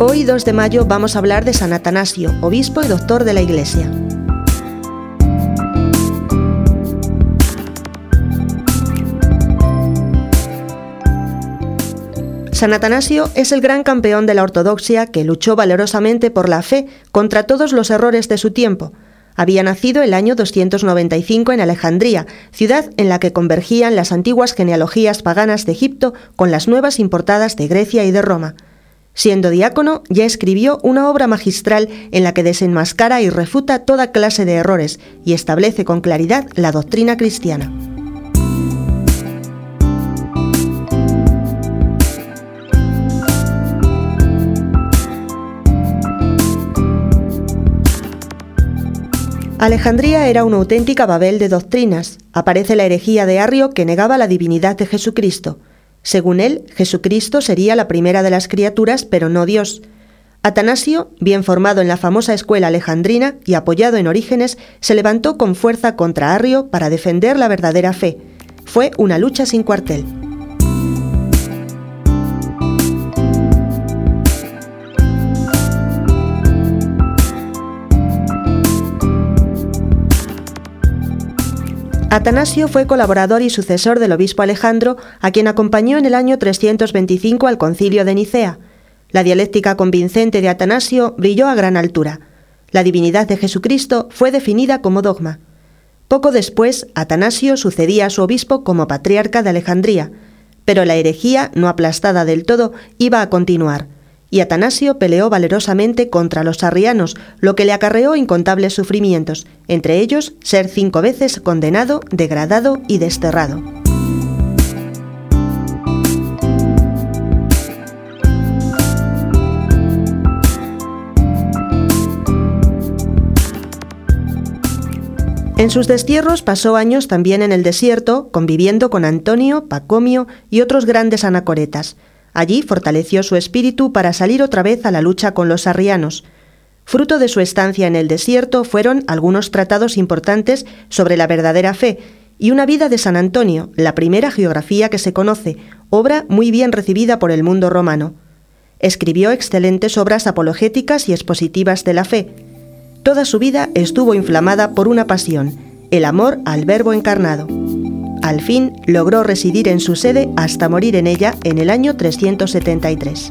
Hoy 2 de mayo vamos a hablar de San Atanasio, obispo y doctor de la Iglesia. San Atanasio es el gran campeón de la ortodoxia que luchó valerosamente por la fe contra todos los errores de su tiempo. Había nacido el año 295 en Alejandría, ciudad en la que convergían las antiguas genealogías paganas de Egipto con las nuevas importadas de Grecia y de Roma. Siendo diácono, ya escribió una obra magistral en la que desenmascara y refuta toda clase de errores y establece con claridad la doctrina cristiana. Alejandría era una auténtica Babel de doctrinas. Aparece la herejía de Arrio que negaba la divinidad de Jesucristo. Según él, Jesucristo sería la primera de las criaturas, pero no Dios. Atanasio, bien formado en la famosa escuela alejandrina y apoyado en Orígenes, se levantó con fuerza contra Arrio para defender la verdadera fe. Fue una lucha sin cuartel. Atanasio fue colaborador y sucesor del obispo Alejandro, a quien acompañó en el año 325 al concilio de Nicea. La dialéctica convincente de Atanasio brilló a gran altura. La divinidad de Jesucristo fue definida como dogma. Poco después, Atanasio sucedía a su obispo como patriarca de Alejandría, pero la herejía, no aplastada del todo, iba a continuar y Atanasio peleó valerosamente contra los arrianos, lo que le acarreó incontables sufrimientos, entre ellos ser cinco veces condenado, degradado y desterrado. En sus destierros pasó años también en el desierto, conviviendo con Antonio, Pacomio y otros grandes anacoretas. Allí fortaleció su espíritu para salir otra vez a la lucha con los arrianos. Fruto de su estancia en el desierto fueron algunos tratados importantes sobre la verdadera fe y una vida de San Antonio, la primera geografía que se conoce, obra muy bien recibida por el mundo romano. Escribió excelentes obras apologéticas y expositivas de la fe. Toda su vida estuvo inflamada por una pasión, el amor al Verbo encarnado. Al fin logró residir en su sede hasta morir en ella en el año 373.